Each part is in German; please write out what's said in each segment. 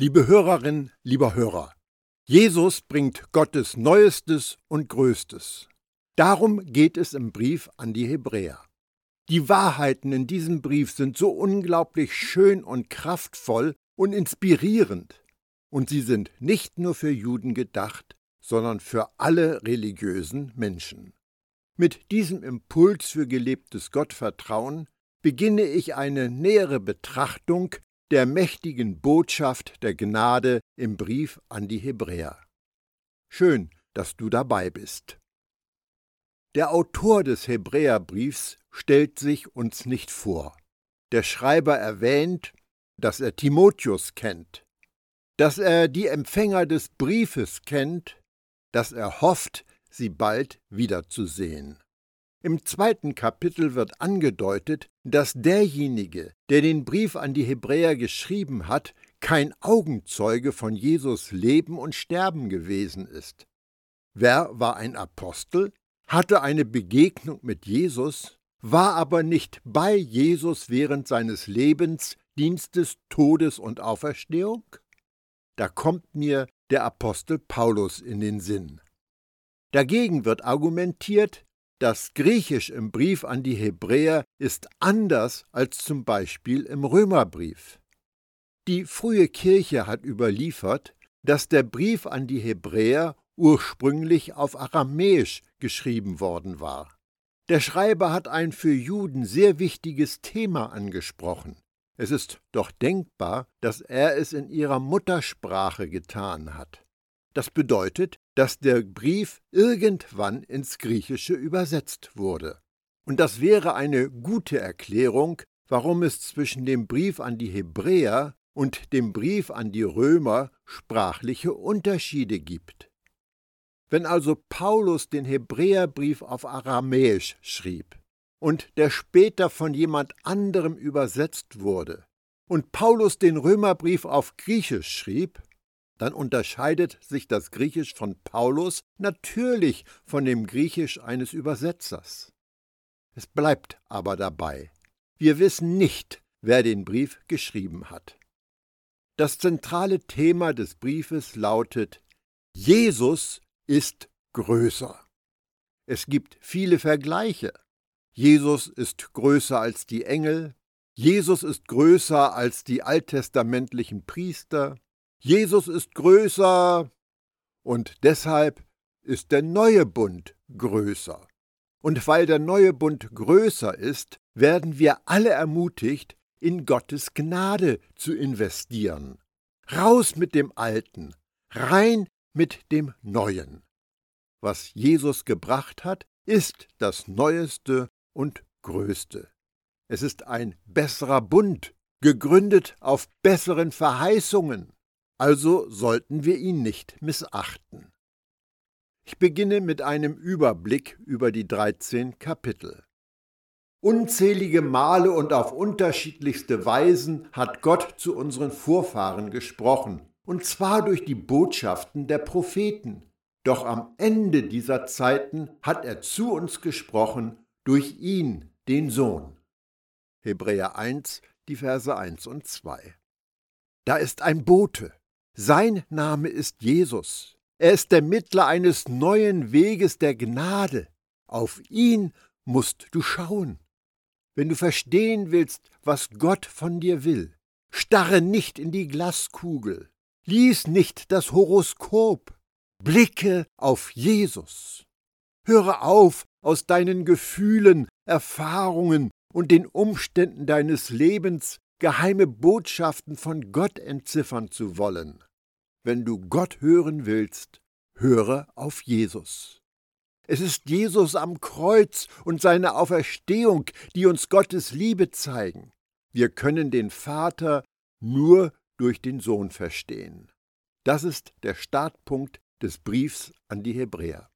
Liebe Hörerin, lieber Hörer, Jesus bringt Gottes Neuestes und Größtes. Darum geht es im Brief an die Hebräer. Die Wahrheiten in diesem Brief sind so unglaublich schön und kraftvoll und inspirierend. Und sie sind nicht nur für Juden gedacht, sondern für alle religiösen Menschen. Mit diesem Impuls für gelebtes Gottvertrauen beginne ich eine nähere Betrachtung der mächtigen Botschaft der Gnade im Brief an die Hebräer. Schön, dass du dabei bist. Der Autor des Hebräerbriefs stellt sich uns nicht vor. Der Schreiber erwähnt, dass er Timotheus kennt, dass er die Empfänger des Briefes kennt, dass er hofft, sie bald wiederzusehen. Im zweiten Kapitel wird angedeutet, dass derjenige, der den Brief an die Hebräer geschrieben hat, kein Augenzeuge von Jesus Leben und Sterben gewesen ist. Wer war ein Apostel, hatte eine Begegnung mit Jesus, war aber nicht bei Jesus während seines Lebens, Dienstes, Todes und Auferstehung? Da kommt mir der Apostel Paulus in den Sinn. Dagegen wird argumentiert, das Griechisch im Brief an die Hebräer ist anders als zum Beispiel im Römerbrief. Die frühe Kirche hat überliefert, dass der Brief an die Hebräer ursprünglich auf Aramäisch geschrieben worden war. Der Schreiber hat ein für Juden sehr wichtiges Thema angesprochen. Es ist doch denkbar, dass er es in ihrer Muttersprache getan hat. Das bedeutet, dass der Brief irgendwann ins Griechische übersetzt wurde. Und das wäre eine gute Erklärung, warum es zwischen dem Brief an die Hebräer und dem Brief an die Römer sprachliche Unterschiede gibt. Wenn also Paulus den Hebräerbrief auf Aramäisch schrieb und der später von jemand anderem übersetzt wurde, und Paulus den Römerbrief auf Griechisch schrieb, dann unterscheidet sich das Griechisch von Paulus natürlich von dem Griechisch eines Übersetzers. Es bleibt aber dabei. Wir wissen nicht, wer den Brief geschrieben hat. Das zentrale Thema des Briefes lautet Jesus ist größer. Es gibt viele Vergleiche. Jesus ist größer als die Engel, Jesus ist größer als die alttestamentlichen Priester, Jesus ist größer und deshalb ist der neue Bund größer. Und weil der neue Bund größer ist, werden wir alle ermutigt, in Gottes Gnade zu investieren. Raus mit dem Alten, rein mit dem Neuen. Was Jesus gebracht hat, ist das Neueste und Größte. Es ist ein besserer Bund, gegründet auf besseren Verheißungen also sollten wir ihn nicht missachten. Ich beginne mit einem Überblick über die 13 Kapitel. Unzählige Male und auf unterschiedlichste Weisen hat Gott zu unseren Vorfahren gesprochen, und zwar durch die Botschaften der Propheten. Doch am Ende dieser Zeiten hat er zu uns gesprochen durch ihn, den Sohn. Hebräer 1, die Verse 1 und 2. Da ist ein Bote, sein Name ist Jesus. Er ist der Mittler eines neuen Weges der Gnade. Auf ihn musst du schauen. Wenn du verstehen willst, was Gott von dir will, starre nicht in die Glaskugel, lies nicht das Horoskop, blicke auf Jesus. Höre auf, aus deinen Gefühlen, Erfahrungen und den Umständen deines Lebens geheime Botschaften von Gott entziffern zu wollen. Wenn du Gott hören willst, höre auf Jesus. Es ist Jesus am Kreuz und seine Auferstehung, die uns Gottes Liebe zeigen. Wir können den Vater nur durch den Sohn verstehen. Das ist der Startpunkt des Briefs an die Hebräer.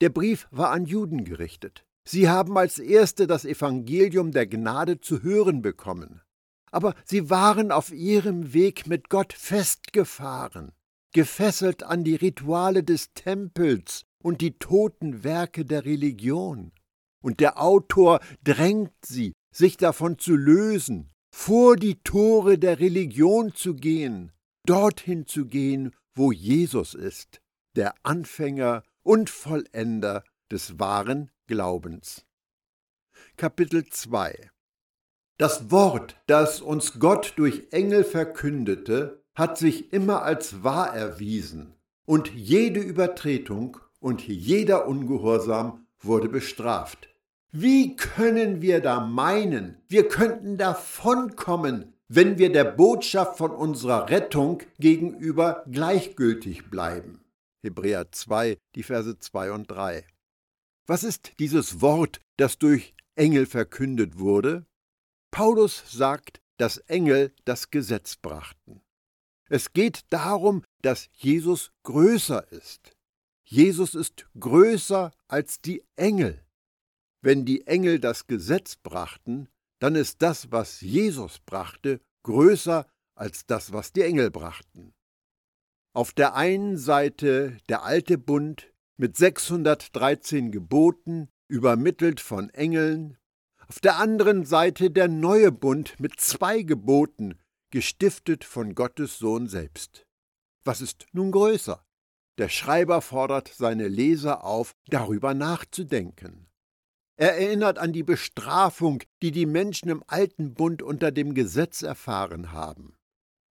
Der Brief war an Juden gerichtet. Sie haben als Erste das Evangelium der Gnade zu hören bekommen aber sie waren auf ihrem Weg mit Gott festgefahren, gefesselt an die Rituale des Tempels und die toten Werke der Religion. Und der Autor drängt sie, sich davon zu lösen, vor die Tore der Religion zu gehen, dorthin zu gehen, wo Jesus ist, der Anfänger und Vollender des wahren Glaubens. Kapitel 2 Das Wort, das uns Gott durch Engel verkündete, hat sich immer als wahr erwiesen, und jede Übertretung und jeder Ungehorsam wurde bestraft. Wie können wir da meinen, wir könnten davonkommen, wenn wir der Botschaft von unserer Rettung gegenüber gleichgültig bleiben? Hebräer 2, die Verse 2 und 3. Was ist dieses Wort, das durch Engel verkündet wurde? Paulus sagt, dass Engel das Gesetz brachten. Es geht darum, dass Jesus größer ist. Jesus ist größer als die Engel. Wenn die Engel das Gesetz brachten, dann ist das, was Jesus brachte, größer als das, was die Engel brachten. Auf der einen Seite der alte Bund mit 613 Geboten, übermittelt von Engeln, auf der anderen Seite der neue Bund mit zwei Geboten, gestiftet von Gottes Sohn selbst. Was ist nun größer? Der Schreiber fordert seine Leser auf, darüber nachzudenken. Er erinnert an die Bestrafung, die die Menschen im alten Bund unter dem Gesetz erfahren haben.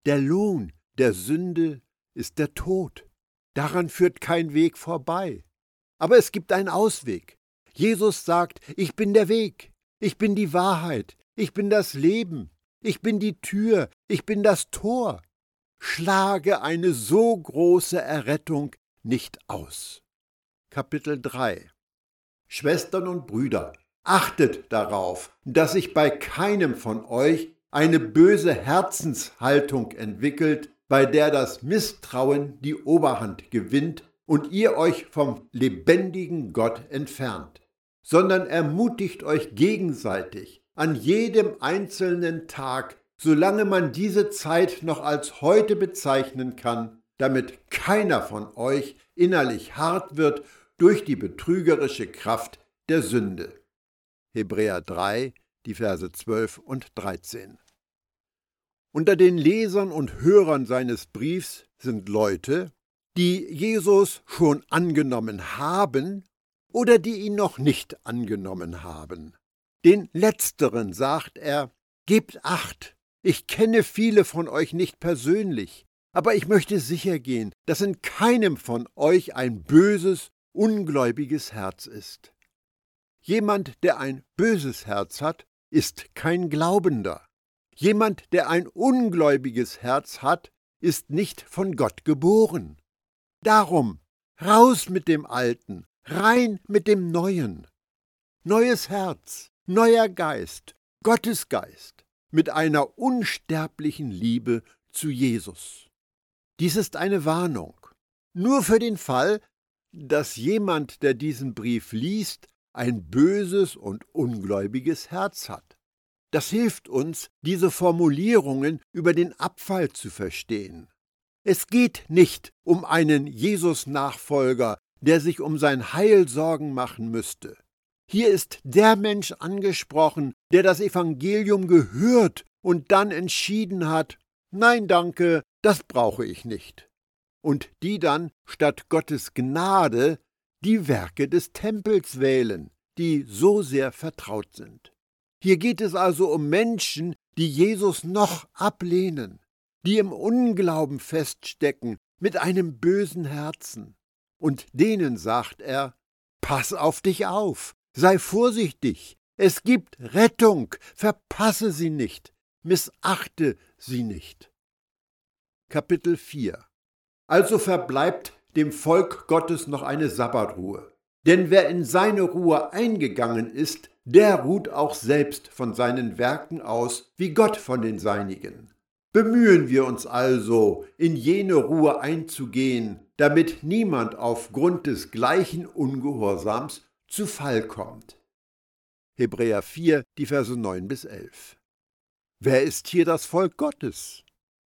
Der Lohn der Sünde ist der Tod. Daran führt kein Weg vorbei. Aber es gibt einen Ausweg. Jesus sagt, ich bin der Weg, ich bin die Wahrheit, ich bin das Leben, ich bin die Tür, ich bin das Tor. Schlage eine so große Errettung nicht aus. Kapitel 3 Schwestern und Brüder, achtet darauf, dass sich bei keinem von euch eine böse Herzenshaltung entwickelt, bei der das Misstrauen die Oberhand gewinnt und ihr euch vom lebendigen Gott entfernt, sondern ermutigt euch gegenseitig an jedem einzelnen Tag solange man diese Zeit noch als heute bezeichnen kann, damit keiner von euch innerlich hart wird durch die betrügerische Kraft der Sünde. Hebräer 3, die Verse 12 und 13. Unter den Lesern und Hörern seines Briefs sind Leute, die Jesus schon angenommen haben oder die ihn noch nicht angenommen haben. Den letzteren sagt er, Gebt acht, ich kenne viele von euch nicht persönlich, aber ich möchte sicher gehen, dass in keinem von euch ein böses, ungläubiges Herz ist. Jemand, der ein böses Herz hat, ist kein Glaubender. Jemand, der ein ungläubiges Herz hat, ist nicht von Gott geboren. Darum, raus mit dem Alten, rein mit dem Neuen. Neues Herz, neuer Geist, Gottes Geist mit einer unsterblichen Liebe zu Jesus. Dies ist eine Warnung. Nur für den Fall, dass jemand, der diesen Brief liest, ein böses und ungläubiges Herz hat. Das hilft uns, diese Formulierungen über den Abfall zu verstehen. Es geht nicht um einen Jesus-Nachfolger, der sich um sein Heil Sorgen machen müsste. Hier ist der Mensch angesprochen, der das Evangelium gehört und dann entschieden hat, nein danke, das brauche ich nicht. Und die dann statt Gottes Gnade die Werke des Tempels wählen, die so sehr vertraut sind. Hier geht es also um Menschen, die Jesus noch ablehnen, die im Unglauben feststecken, mit einem bösen Herzen. Und denen sagt er, Pass auf dich auf, Sei vorsichtig. Es gibt Rettung. Verpasse sie nicht. Missachte sie nicht. Kapitel 4 Also verbleibt dem Volk Gottes noch eine Sabbatruhe. Denn wer in seine Ruhe eingegangen ist, der ruht auch selbst von seinen Werken aus, wie Gott von den seinigen. Bemühen wir uns also, in jene Ruhe einzugehen, damit niemand aufgrund des gleichen Ungehorsams zu Fall kommt. Hebräer 4, die Verse 9 bis 11. Wer ist hier das Volk Gottes?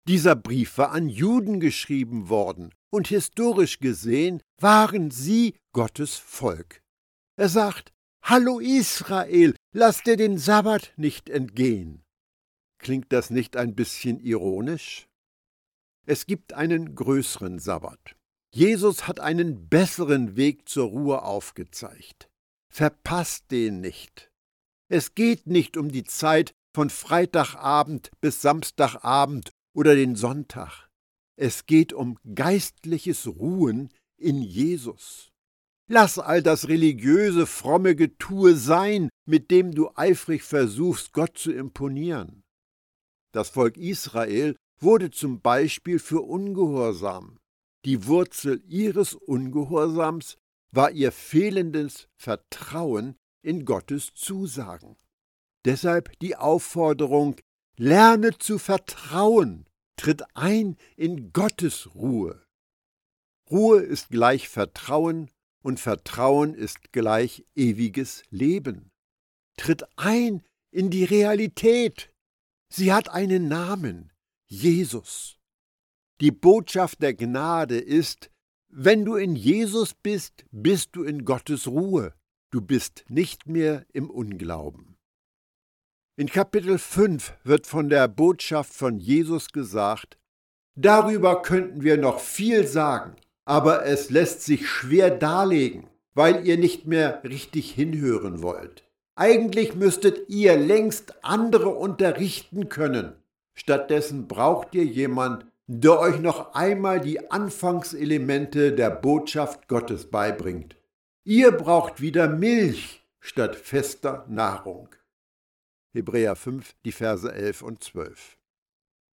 Dieser Brief war an Juden geschrieben worden, und historisch gesehen waren sie Gottes Volk. Er sagt, Hallo Israel, lass dir den Sabbat nicht entgehen. Klingt das nicht ein bisschen ironisch? Es gibt einen größeren Sabbat. Jesus hat einen besseren Weg zur Ruhe aufgezeigt. Verpasst den nicht. Es geht nicht um die Zeit von Freitagabend bis Samstagabend oder den Sonntag. Es geht um geistliches Ruhen in Jesus. Lass all das religiöse, fromme Getue sein, mit dem du eifrig versuchst, Gott zu imponieren. Das Volk Israel wurde zum Beispiel für ungehorsam. Die Wurzel ihres Ungehorsams war ihr fehlendes Vertrauen in Gottes Zusagen. Deshalb die Aufforderung, lerne zu vertrauen, tritt ein in Gottes Ruhe. Ruhe ist gleich Vertrauen und Vertrauen ist gleich ewiges Leben. Tritt ein in die Realität. Sie hat einen Namen, Jesus. Die Botschaft der Gnade ist, wenn du in Jesus bist, bist du in Gottes Ruhe. Du bist nicht mehr im Unglauben. In Kapitel 5 wird von der Botschaft von Jesus gesagt, darüber könnten wir noch viel sagen, aber es lässt sich schwer darlegen, weil ihr nicht mehr richtig hinhören wollt. Eigentlich müsstet ihr längst andere unterrichten können. Stattdessen braucht ihr jemand, der euch noch einmal die Anfangselemente der Botschaft Gottes beibringt. Ihr braucht wieder Milch statt fester Nahrung. Hebräer 5, die Verse 11 und 12.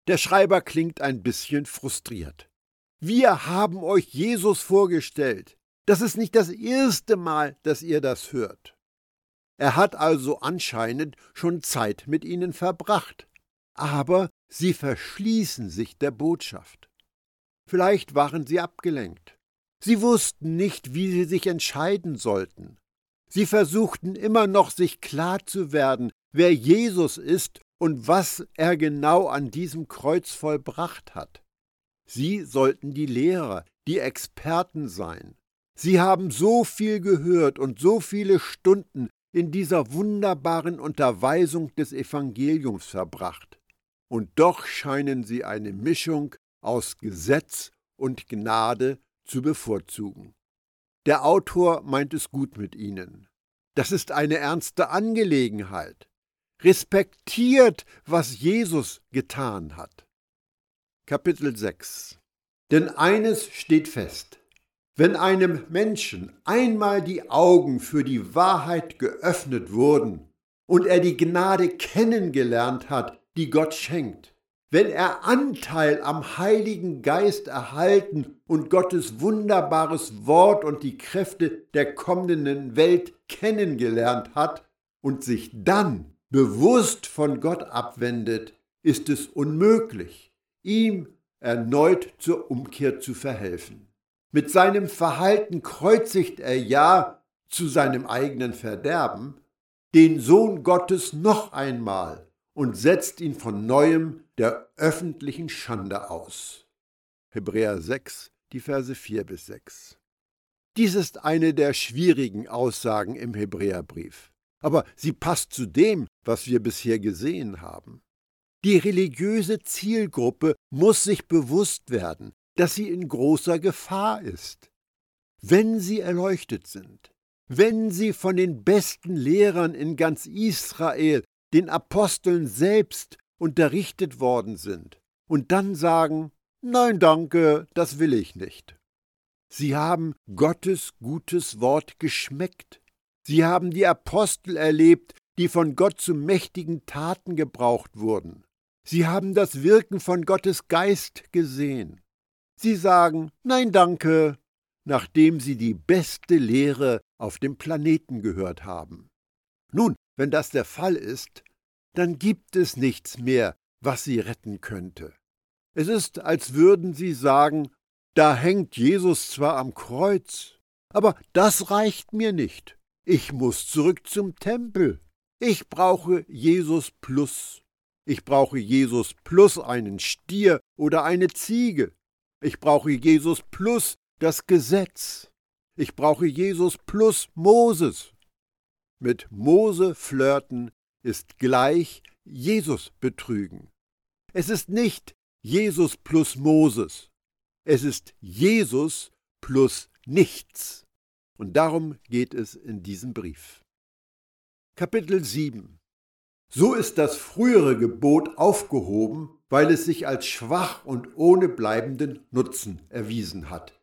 Der Schreiber klingt ein bisschen frustriert. Wir haben euch Jesus vorgestellt. Das ist nicht das erste Mal, dass ihr das hört. Er hat also anscheinend schon Zeit mit ihnen verbracht. Aber sie verschließen sich der Botschaft. Vielleicht waren sie abgelenkt. Sie wussten nicht, wie sie sich entscheiden sollten. Sie versuchten immer noch, sich klar zu werden, wer Jesus ist und was er genau an diesem Kreuz vollbracht hat. Sie sollten die Lehrer, die Experten sein. Sie haben so viel gehört und so viele Stunden in dieser wunderbaren Unterweisung des Evangeliums verbracht. Und doch scheinen sie eine Mischung aus Gesetz und Gnade zu bevorzugen. Der Autor meint es gut mit ihnen. Das ist eine ernste Angelegenheit. Respektiert, was Jesus getan hat. Kapitel 6 Denn eines steht fest. Wenn einem Menschen einmal die Augen für die Wahrheit geöffnet wurden und er die Gnade kennengelernt hat, die Gott schenkt, wenn er Anteil am Heiligen Geist erhalten und Gottes wunderbares Wort und die Kräfte der kommenden Welt kennengelernt hat und sich dann bewusst von Gott abwendet, ist es unmöglich, ihm erneut zur Umkehr zu verhelfen. Mit seinem Verhalten kreuzigt er ja zu seinem eigenen Verderben den Sohn Gottes noch einmal und setzt ihn von neuem der öffentlichen Schande aus. Hebräer 6, die Verse 4 bis 6. Dies ist eine der schwierigen Aussagen im Hebräerbrief, aber sie passt zu dem, was wir bisher gesehen haben. Die religiöse Zielgruppe muss sich bewusst werden, dass sie in großer Gefahr ist. Wenn sie erleuchtet sind, wenn sie von den besten Lehrern in ganz Israel, den Aposteln selbst, unterrichtet worden sind, und dann sagen, Nein, danke, das will ich nicht. Sie haben Gottes gutes Wort geschmeckt. Sie haben die Apostel erlebt, die von Gott zu mächtigen Taten gebraucht wurden. Sie haben das Wirken von Gottes Geist gesehen. Sie sagen Nein danke, nachdem sie die beste Lehre auf dem Planeten gehört haben. Nun, wenn das der Fall ist, dann gibt es nichts mehr, was sie retten könnte. Es ist, als würden sie sagen, da hängt Jesus zwar am Kreuz, aber das reicht mir nicht. Ich muss zurück zum Tempel. Ich brauche Jesus plus. Ich brauche Jesus plus einen Stier oder eine Ziege. Ich brauche Jesus plus das Gesetz. Ich brauche Jesus plus Moses. Mit Mose flirten ist gleich Jesus betrügen. Es ist nicht Jesus plus Moses. Es ist Jesus plus nichts. Und darum geht es in diesem Brief. Kapitel 7 So ist das frühere Gebot aufgehoben, weil es sich als schwach und ohne bleibenden Nutzen erwiesen hat.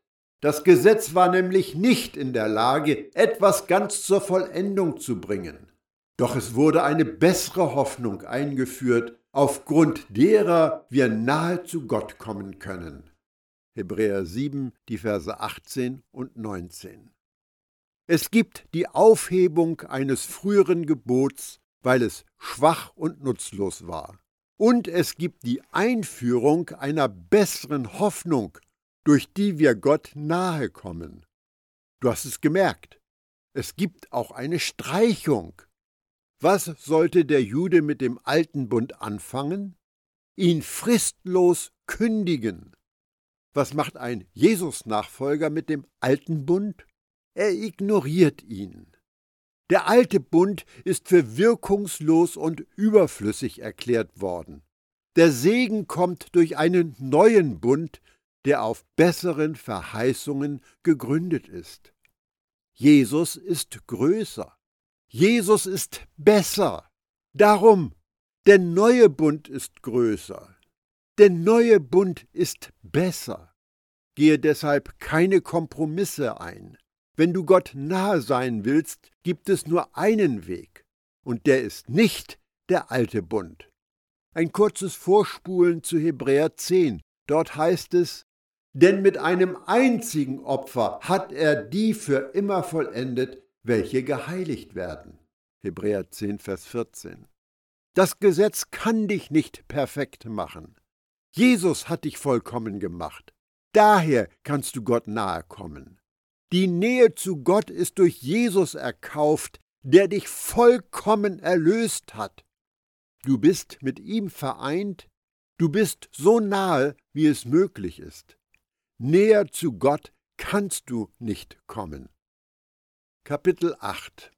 Das Gesetz war nämlich nicht in der Lage, etwas ganz zur Vollendung zu bringen. Doch es wurde eine bessere Hoffnung eingeführt, aufgrund derer wir nahe zu Gott kommen können. Hebräer 7, die Verse 18 und 19. Es gibt die Aufhebung eines früheren Gebots, weil es schwach und nutzlos war. Und es gibt die Einführung einer besseren Hoffnung, durch die wir Gott nahe kommen. Du hast es gemerkt. Es gibt auch eine Streichung. Was sollte der Jude mit dem alten Bund anfangen? Ihn fristlos kündigen. Was macht ein Jesus-Nachfolger mit dem alten Bund? Er ignoriert ihn. Der alte Bund ist für wirkungslos und überflüssig erklärt worden. Der Segen kommt durch einen neuen Bund, der auf besseren Verheißungen gegründet ist. Jesus ist größer. Jesus ist besser. Darum, der neue Bund ist größer. Der neue Bund ist besser. Gehe deshalb keine Kompromisse ein. Wenn du Gott nahe sein willst, gibt es nur einen Weg, und der ist nicht der alte Bund. Ein kurzes Vorspulen zu Hebräer 10. Dort heißt es, denn mit einem einzigen Opfer hat er die für immer vollendet, welche geheiligt werden. Hebräer 10, Vers 14. Das Gesetz kann dich nicht perfekt machen. Jesus hat dich vollkommen gemacht. Daher kannst du Gott nahe kommen. Die Nähe zu Gott ist durch Jesus erkauft, der dich vollkommen erlöst hat. Du bist mit ihm vereint, du bist so nahe, wie es möglich ist. Näher zu Gott kannst du nicht kommen. Kapitel 8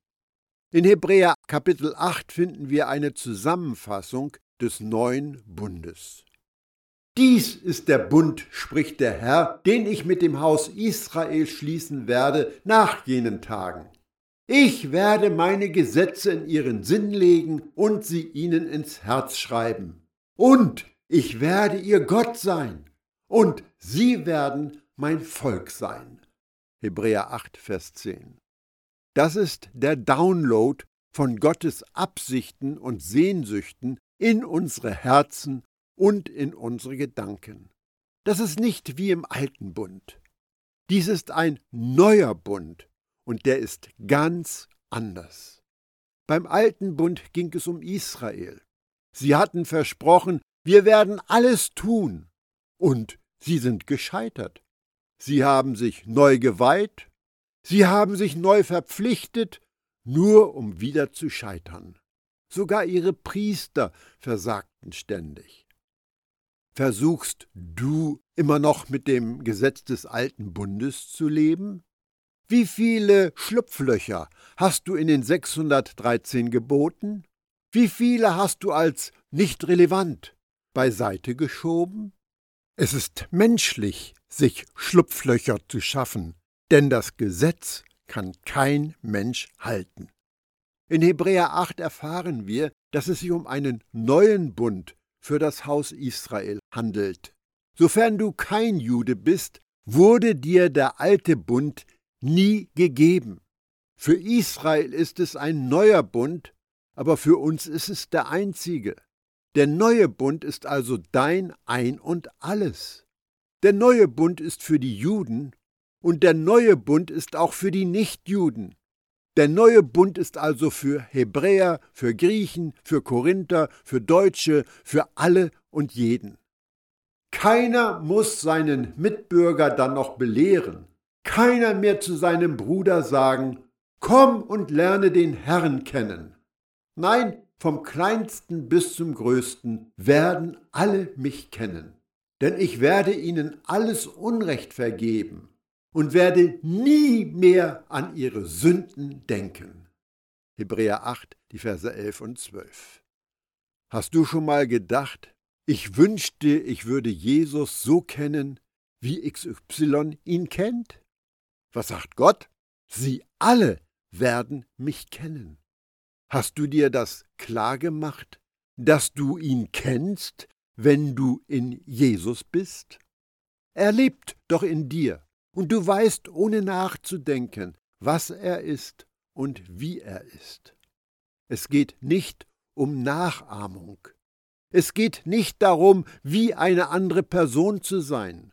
In Hebräer Kapitel 8 finden wir eine Zusammenfassung des neuen Bundes. Dies ist der Bund, spricht der Herr, den ich mit dem Haus Israel schließen werde nach jenen Tagen. Ich werde meine Gesetze in ihren Sinn legen und sie ihnen ins Herz schreiben. Und ich werde ihr Gott sein, und sie werden mein Volk sein. Hebräer 8, Vers 10. Das ist der Download von Gottes Absichten und Sehnsüchten in unsere Herzen und in unsere Gedanken. Das ist nicht wie im alten Bund. Dies ist ein neuer Bund und der ist ganz anders. Beim alten Bund ging es um Israel. Sie hatten versprochen, wir werden alles tun. Und sie sind gescheitert. Sie haben sich neu geweiht, sie haben sich neu verpflichtet, nur um wieder zu scheitern. Sogar ihre Priester versagten ständig. Versuchst du immer noch mit dem Gesetz des alten Bundes zu leben? Wie viele Schlupflöcher hast du in den 613 Geboten? Wie viele hast du als nicht relevant beiseite geschoben? Es ist menschlich, sich Schlupflöcher zu schaffen, denn das Gesetz kann kein Mensch halten. In Hebräer 8 erfahren wir, dass es sich um einen neuen Bund für das Haus Israel handelt. Sofern du kein Jude bist, wurde dir der alte Bund nie gegeben. Für Israel ist es ein neuer Bund, aber für uns ist es der einzige. Der neue Bund ist also dein Ein und alles. Der neue Bund ist für die Juden und der neue Bund ist auch für die Nichtjuden. Der neue Bund ist also für Hebräer, für Griechen, für Korinther, für Deutsche, für alle und jeden. Keiner muss seinen Mitbürger dann noch belehren, keiner mehr zu seinem Bruder sagen, komm und lerne den Herrn kennen. Nein, vom kleinsten bis zum größten werden alle mich kennen, denn ich werde ihnen alles Unrecht vergeben und werde nie mehr an ihre Sünden denken. Hebräer 8, die Verse 11 und 12. Hast du schon mal gedacht, Ich wünschte, ich würde Jesus so kennen, wie XY ihn kennt. Was sagt Gott? Sie alle werden mich kennen. Hast du dir das klar gemacht, dass du ihn kennst, wenn du in Jesus bist? Er lebt doch in dir, und du weißt ohne nachzudenken, was er ist und wie er ist. Es geht nicht um Nachahmung. Es geht nicht darum, wie eine andere Person zu sein.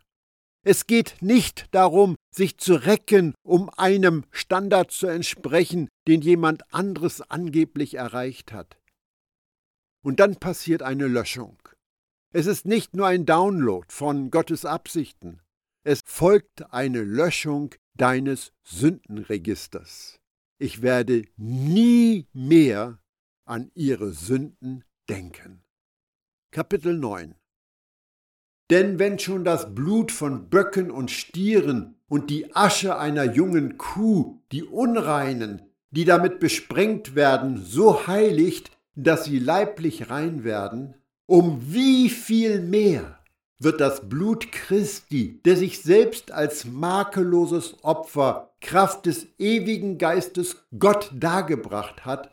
Es geht nicht darum, sich zu recken, um einem Standard zu entsprechen, den jemand anderes angeblich erreicht hat. Und dann passiert eine Löschung. Es ist nicht nur ein Download von Gottes Absichten, es folgt eine Löschung deines Sündenregisters. Ich werde nie mehr an ihre Sünden denken. Kapitel 9 Denn wenn schon das Blut von Böcken und Stieren und die Asche einer jungen Kuh die Unreinen, die damit besprengt werden, so heiligt, dass sie leiblich rein werden, um wie viel mehr wird das Blut Christi, der sich selbst als makelloses Opfer Kraft des ewigen Geistes Gott dargebracht hat,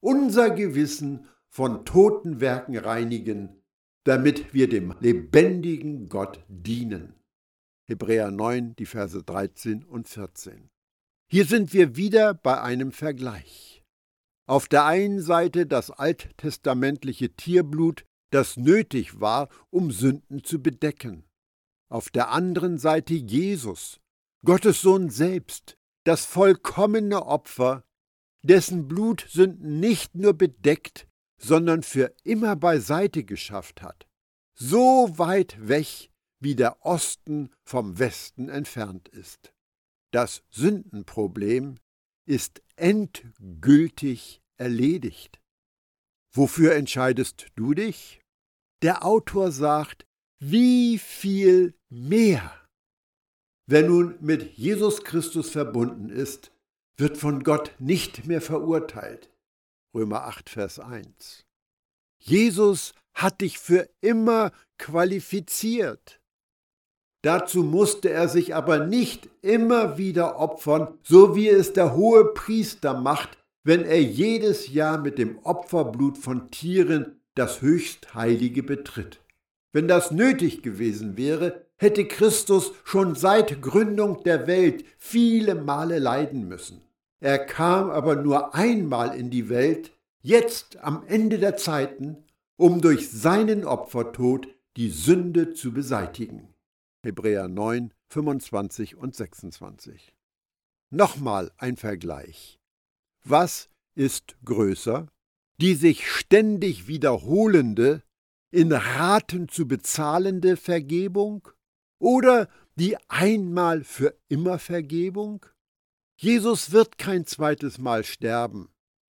unser Gewissen von toten Werken reinigen, damit wir dem lebendigen Gott dienen. Hebräer 9, die Verse 13 und 14. Hier sind wir wieder bei einem Vergleich. Auf der einen Seite das alttestamentliche Tierblut, das nötig war, um Sünden zu bedecken. Auf der anderen Seite Jesus, Gottes Sohn selbst, das vollkommene Opfer, dessen Blut Sünden nicht nur bedeckt, sondern für immer beiseite geschafft hat, so weit weg, wie der Osten vom Westen entfernt ist. Das Sündenproblem ist endgültig erledigt. Wofür entscheidest du dich? Der Autor sagt, wie viel mehr. Wer nun mit Jesus Christus verbunden ist, wird von Gott nicht mehr verurteilt. Römer 8, Vers 1. Jesus hat dich für immer qualifiziert. Dazu musste er sich aber nicht immer wieder opfern, so wie es der hohe Priester macht, wenn er jedes Jahr mit dem Opferblut von Tieren das Höchstheilige betritt. Wenn das nötig gewesen wäre, hätte Christus schon seit Gründung der Welt viele Male leiden müssen. Er kam aber nur einmal in die Welt, jetzt am Ende der Zeiten, um durch seinen Opfertod die Sünde zu beseitigen. Hebräer 9, 25 und 26. Nochmal ein Vergleich. Was ist größer? Die sich ständig wiederholende, in Raten zu bezahlende Vergebung oder die einmal für immer Vergebung? Jesus wird kein zweites Mal sterben.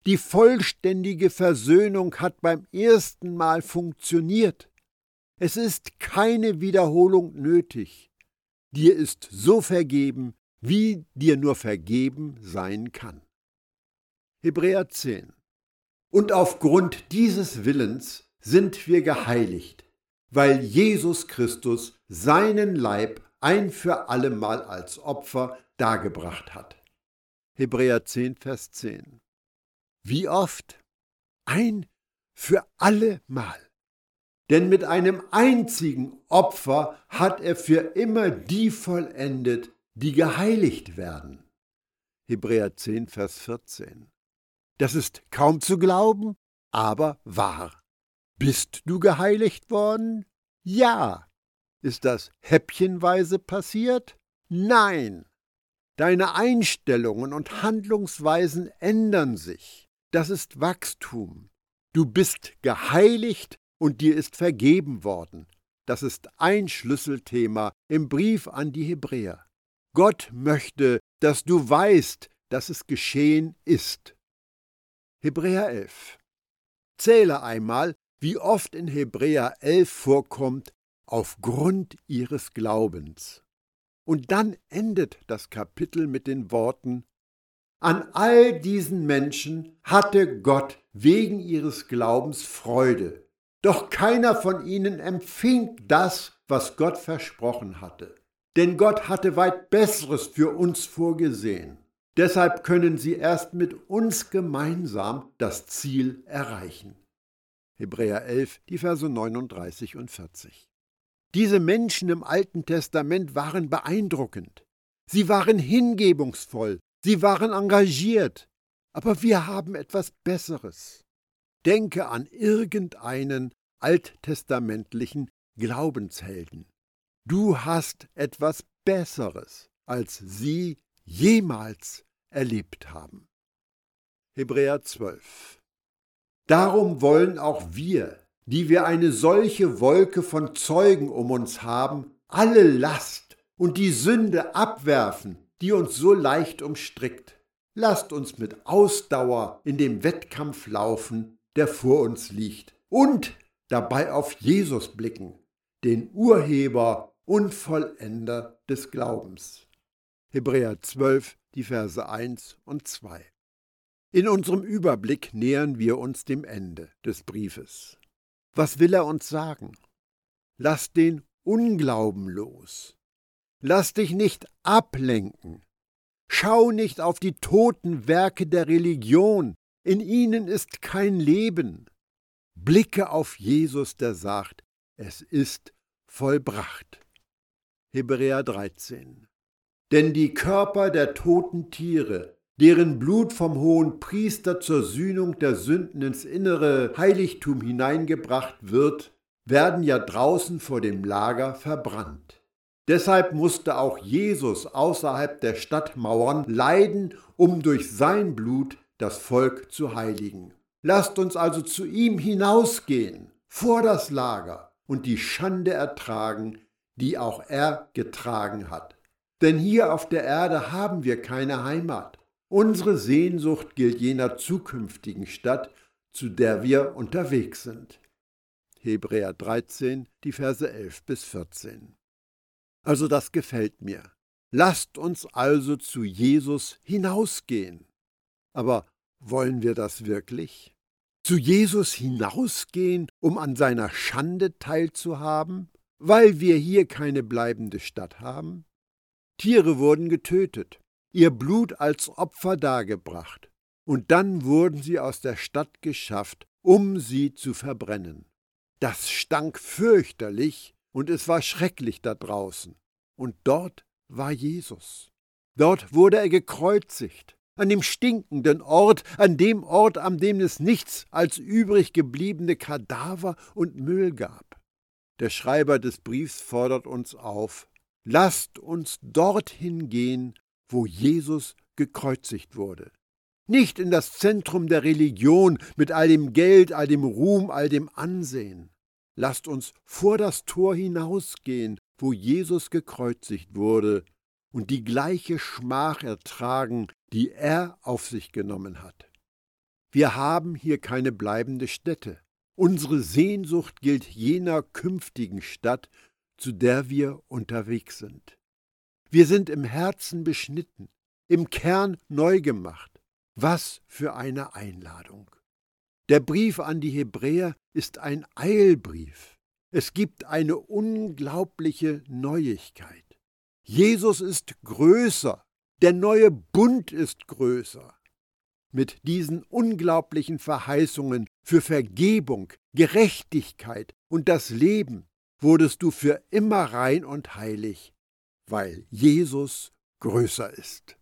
Die vollständige Versöhnung hat beim ersten Mal funktioniert. Es ist keine Wiederholung nötig. Dir ist so vergeben, wie dir nur vergeben sein kann. Hebräer 10 Und aufgrund dieses Willens sind wir geheiligt, weil Jesus Christus seinen Leib ein für allemal als Opfer dargebracht hat. Hebräer 10, Vers 10. Wie oft? Ein für alle Mal. Denn mit einem einzigen Opfer hat er für immer die vollendet, die geheiligt werden. Hebräer 10, Vers 14. Das ist kaum zu glauben, aber wahr. Bist du geheiligt worden? Ja. Ist das häppchenweise passiert? Nein. Deine Einstellungen und Handlungsweisen ändern sich. Das ist Wachstum. Du bist geheiligt und dir ist vergeben worden. Das ist ein Schlüsselthema im Brief an die Hebräer. Gott möchte, dass du weißt, dass es geschehen ist. Hebräer 11. Zähle einmal, wie oft in Hebräer 11 vorkommt, aufgrund ihres Glaubens. Und dann endet das Kapitel mit den Worten An all diesen Menschen hatte Gott wegen ihres Glaubens Freude, Doch keiner von ihnen empfing das, was Gott versprochen hatte. Denn Gott hatte weit Besseres für uns vorgesehen. Deshalb können sie erst mit uns gemeinsam das Ziel erreichen. Hebräer 11, die Verse 39 und 40. Diese Menschen im Alten Testament waren beeindruckend. Sie waren hingebungsvoll, sie waren engagiert. Aber wir haben etwas Besseres. Denke an irgendeinen alttestamentlichen Glaubenshelden. Du hast etwas Besseres, als sie jemals erlebt haben. Hebräer 12 Darum wollen auch wir, die wir eine solche Wolke von Zeugen um uns haben, alle Last und die Sünde abwerfen, die uns so leicht umstrickt. Lasst uns mit Ausdauer in dem Wettkampf laufen, der vor uns liegt, und dabei auf Jesus blicken, den Urheber und Vollender des Glaubens. Hebräer 12, die Verse 1 und 2. In unserem Überblick nähern wir uns dem Ende des Briefes. Was will er uns sagen? Lass den Unglauben los. Lass dich nicht ablenken. Schau nicht auf die toten Werke der Religion, in ihnen ist kein Leben. Blicke auf Jesus, der sagt, es ist vollbracht. Hebräer 13. Denn die Körper der toten Tiere, deren Blut vom hohen Priester zur Sühnung der Sünden ins innere Heiligtum hineingebracht wird, werden ja draußen vor dem Lager verbrannt. Deshalb musste auch Jesus außerhalb der Stadtmauern leiden, um durch sein Blut das Volk zu heiligen. Lasst uns also zu ihm hinausgehen, vor das Lager, und die Schande ertragen, die auch er getragen hat. Denn hier auf der Erde haben wir keine Heimat. Unsere Sehnsucht gilt jener zukünftigen Stadt, zu der wir unterwegs sind. Hebräer 13, die Verse 11 bis 14. Also das gefällt mir. Lasst uns also zu Jesus hinausgehen. Aber wollen wir das wirklich? Zu Jesus hinausgehen, um an seiner Schande teilzuhaben, weil wir hier keine bleibende Stadt haben? Tiere wurden getötet, ihr Blut als Opfer dargebracht, und dann wurden sie aus der Stadt geschafft, um sie zu verbrennen. Das stank fürchterlich, und es war schrecklich da draußen. Und dort war Jesus. Dort wurde er gekreuzigt, an dem stinkenden Ort, an dem Ort, an dem es nichts als übrig gebliebene Kadaver und Müll gab. Der Schreiber des Briefs fordert uns auf, lasst uns dorthin gehen, wo Jesus gekreuzigt wurde. Nicht in das Zentrum der Religion mit all dem Geld, all dem Ruhm, all dem Ansehen. Lasst uns vor das Tor hinausgehen, wo Jesus gekreuzigt wurde, und die gleiche Schmach ertragen, die er auf sich genommen hat. Wir haben hier keine bleibende Stätte. Unsere Sehnsucht gilt jener künftigen Stadt, zu der wir unterwegs sind. Wir sind im Herzen beschnitten, im Kern neu gemacht. Was für eine Einladung. Der Brief an die Hebräer ist ein Eilbrief. Es gibt eine unglaubliche Neuigkeit. Jesus ist größer, der neue Bund ist größer. Mit diesen unglaublichen Verheißungen für Vergebung, Gerechtigkeit und das Leben wurdest du für immer rein und heilig, weil Jesus größer ist.